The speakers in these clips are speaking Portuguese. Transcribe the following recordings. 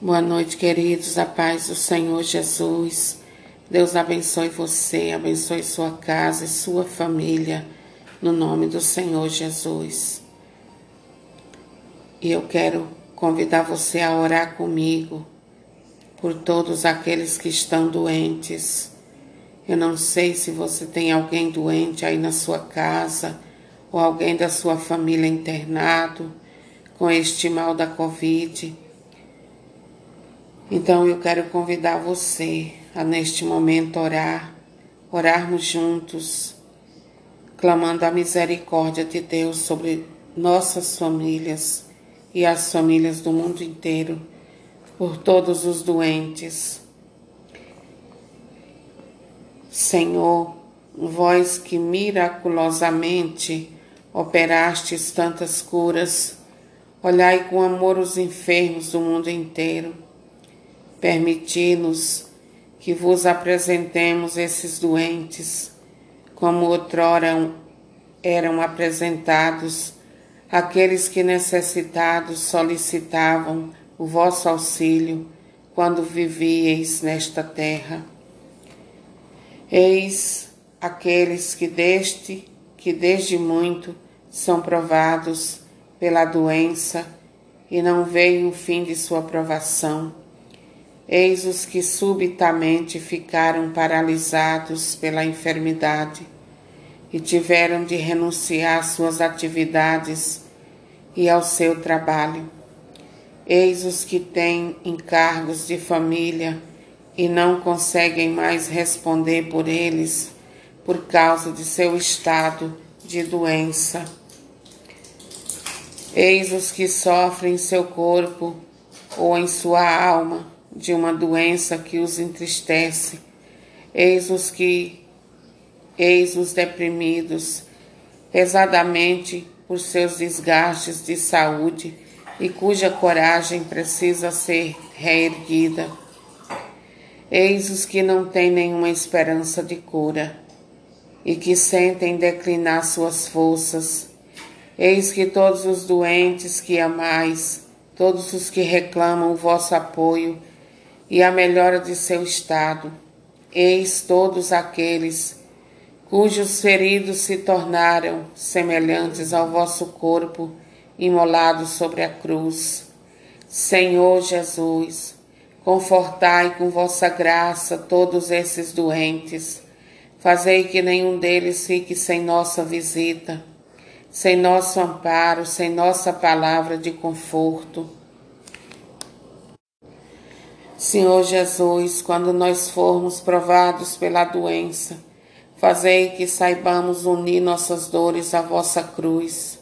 Boa noite, queridos. A paz do Senhor Jesus. Deus abençoe você, abençoe sua casa e sua família, no nome do Senhor Jesus. E eu quero convidar você a orar comigo por todos aqueles que estão doentes. Eu não sei se você tem alguém doente aí na sua casa ou alguém da sua família internado com este mal da Covid então eu quero convidar você a neste momento orar, orarmos juntos, clamando a misericórdia de Deus sobre nossas famílias e as famílias do mundo inteiro, por todos os doentes. Senhor, vós que miraculosamente operastes tantas curas, olhai com amor os enfermos do mundo inteiro Permiti-nos que vos apresentemos esses doentes, como outrora eram apresentados aqueles que necessitados solicitavam o vosso auxílio quando vivieis nesta terra. Eis aqueles que deste, que desde muito são provados pela doença e não veio o fim de sua provação Eis os que subitamente ficaram paralisados pela enfermidade e tiveram de renunciar às suas atividades e ao seu trabalho. Eis os que têm encargos de família e não conseguem mais responder por eles por causa de seu estado de doença. Eis os que sofrem em seu corpo ou em sua alma de uma doença que os entristece. Eis os que, eis os deprimidos, pesadamente por seus desgastes de saúde e cuja coragem precisa ser reerguida. Eis os que não têm nenhuma esperança de cura e que sentem declinar suas forças. Eis que todos os doentes que amais, todos os que reclamam o vosso apoio, e a melhora de seu estado. Eis todos aqueles cujos feridos se tornaram semelhantes ao vosso corpo imolado sobre a cruz. Senhor Jesus, confortai com vossa graça todos esses doentes. Fazei que nenhum deles fique sem nossa visita, sem nosso amparo, sem nossa palavra de conforto. Senhor Jesus, quando nós formos provados pela doença, fazei que saibamos unir nossas dores à vossa cruz.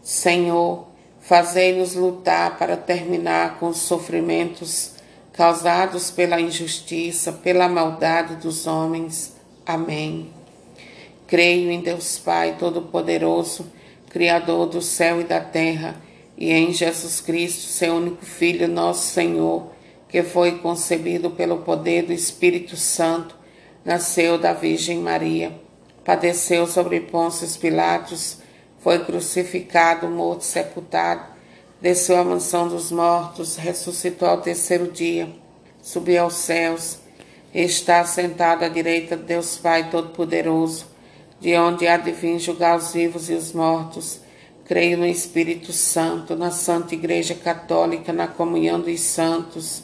Senhor, fazei-nos lutar para terminar com os sofrimentos causados pela injustiça, pela maldade dos homens. Amém. Creio em Deus Pai Todo-Poderoso, Criador do céu e da terra, e em Jesus Cristo, seu único Filho, nosso Senhor que foi concebido pelo poder do Espírito Santo, nasceu da Virgem Maria, padeceu sobre Pôncio Pilatos, foi crucificado, morto, sepultado, desceu à mansão dos mortos, ressuscitou ao terceiro dia, subiu aos céus, está sentado à direita de Deus Pai Todo-Poderoso, de onde há de vir julgar os vivos e os mortos. Creio no Espírito Santo, na Santa Igreja Católica, na comunhão dos santos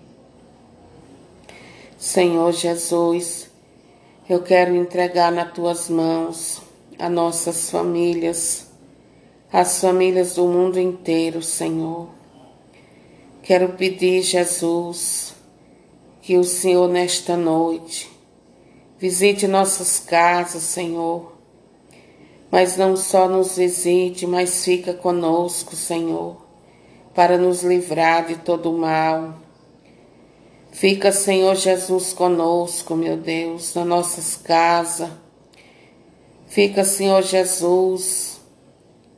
Senhor Jesus, eu quero entregar nas tuas mãos as nossas famílias, as famílias do mundo inteiro, Senhor. Quero pedir, Jesus, que o Senhor nesta noite visite nossas casas, Senhor. Mas não só nos visite, mas fica conosco, Senhor, para nos livrar de todo o mal. Fica, Senhor Jesus, conosco, meu Deus, nas nossas casas. Fica, Senhor Jesus,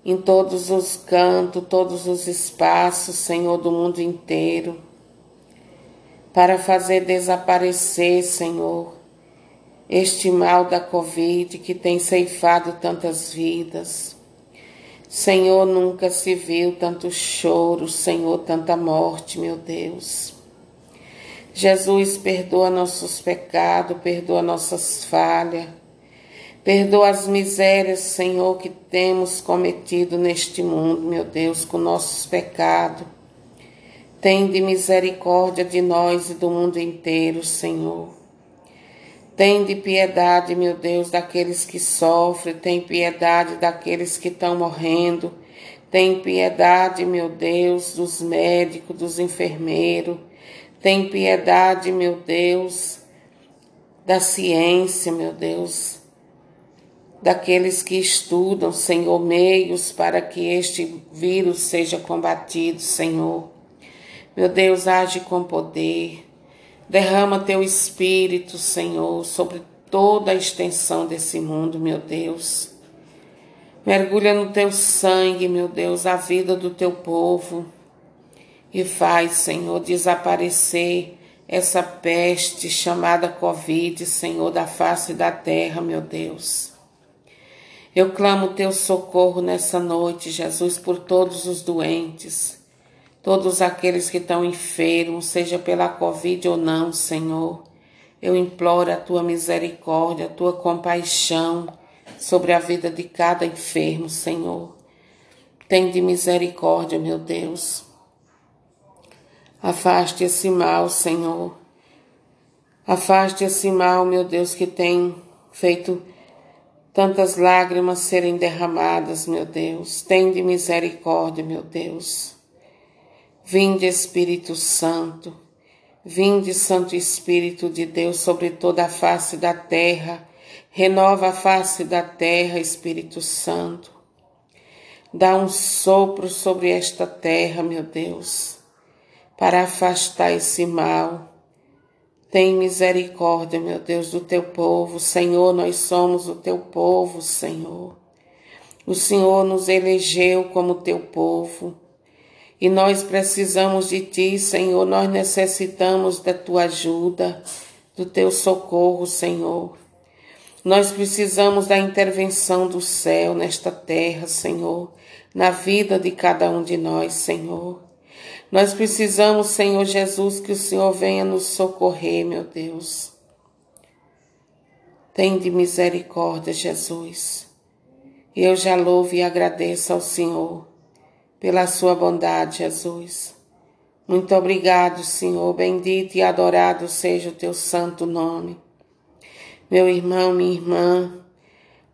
em todos os cantos, todos os espaços, Senhor, do mundo inteiro, para fazer desaparecer, Senhor, este mal da Covid que tem ceifado tantas vidas. Senhor, nunca se viu tanto choro, Senhor, tanta morte, meu Deus. Jesus, perdoa nossos pecados, perdoa nossas falhas, perdoa as misérias, Senhor, que temos cometido neste mundo, meu Deus, com nossos pecados. Tende misericórdia de nós e do mundo inteiro, Senhor. Tende piedade, meu Deus, daqueles que sofrem, tem piedade daqueles que estão morrendo, tem piedade, meu Deus, dos médicos, dos enfermeiros, tem piedade, meu Deus, da ciência, meu Deus, daqueles que estudam, Senhor, meios para que este vírus seja combatido, Senhor. Meu Deus, age com poder. Derrama teu espírito, Senhor, sobre toda a extensão desse mundo, meu Deus. Mergulha no teu sangue, meu Deus, a vida do teu povo e faz, Senhor, desaparecer essa peste chamada Covid, Senhor, da face da terra, meu Deus. Eu clamo teu socorro nessa noite, Jesus, por todos os doentes todos aqueles que estão enfermos, seja pela Covid ou não, Senhor. Eu imploro a tua misericórdia, a tua compaixão sobre a vida de cada enfermo, Senhor. Tem de misericórdia, meu Deus. Afaste esse mal, Senhor. Afaste esse mal, meu Deus, que tem feito tantas lágrimas serem derramadas, meu Deus. Tem de misericórdia, meu Deus. Vinde Espírito Santo, vinde Santo Espírito de Deus sobre toda a face da terra, renova a face da terra, Espírito Santo. Dá um sopro sobre esta terra, meu Deus, para afastar esse mal. Tem misericórdia, meu Deus, do teu povo. Senhor, nós somos o teu povo, Senhor. O Senhor nos elegeu como teu povo. E nós precisamos de Ti, Senhor, nós necessitamos da Tua ajuda, do Teu socorro, Senhor. Nós precisamos da intervenção do céu nesta terra, Senhor, na vida de cada um de nós, Senhor. Nós precisamos, Senhor Jesus, que o Senhor venha nos socorrer, meu Deus. Tem de misericórdia, Jesus. Eu já louvo e agradeço ao Senhor pela sua bondade, Jesus. Muito obrigado, Senhor. Bendito e adorado seja o teu santo nome. Meu irmão, minha irmã,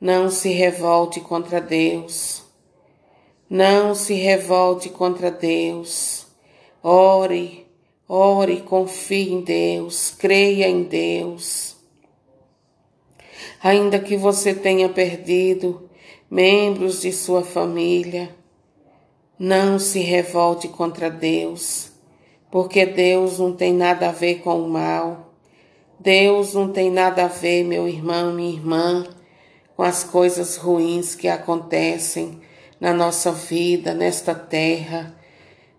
não se revolte contra Deus. Não se revolte contra Deus. Ore, ore, confie em Deus, creia em Deus. Ainda que você tenha perdido membros de sua família, não se revolte contra Deus, porque Deus não tem nada a ver com o mal. Deus não tem nada a ver, meu irmão, minha irmã, com as coisas ruins que acontecem na nossa vida, nesta terra.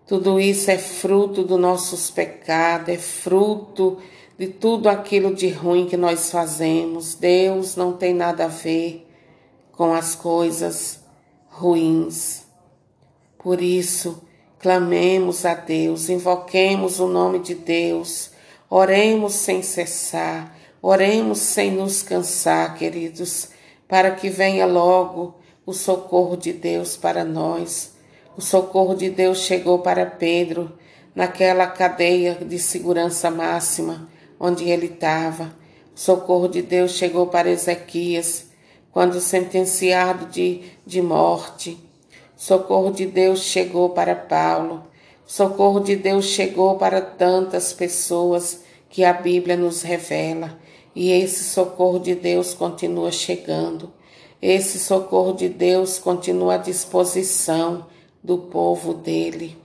Tudo isso é fruto dos nossos pecados, é fruto de tudo aquilo de ruim que nós fazemos. Deus não tem nada a ver com as coisas ruins. Por isso, clamemos a Deus, invoquemos o nome de Deus, oremos sem cessar, oremos sem nos cansar, queridos, para que venha logo o socorro de Deus para nós. O socorro de Deus chegou para Pedro naquela cadeia de segurança máxima, onde ele estava. O socorro de Deus chegou para Ezequias, quando sentenciado de, de morte. O socorro de Deus chegou para Paulo. O socorro de Deus chegou para tantas pessoas que a Bíblia nos revela. E esse socorro de Deus continua chegando. Esse socorro de Deus continua à disposição do povo dele.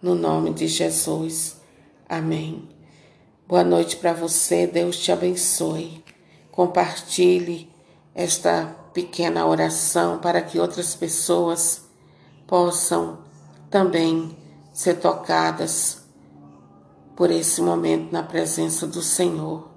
No nome de Jesus. Amém. Boa noite para você, Deus te abençoe. Compartilhe esta pequena oração para que outras pessoas possam também ser tocadas por esse momento na presença do Senhor.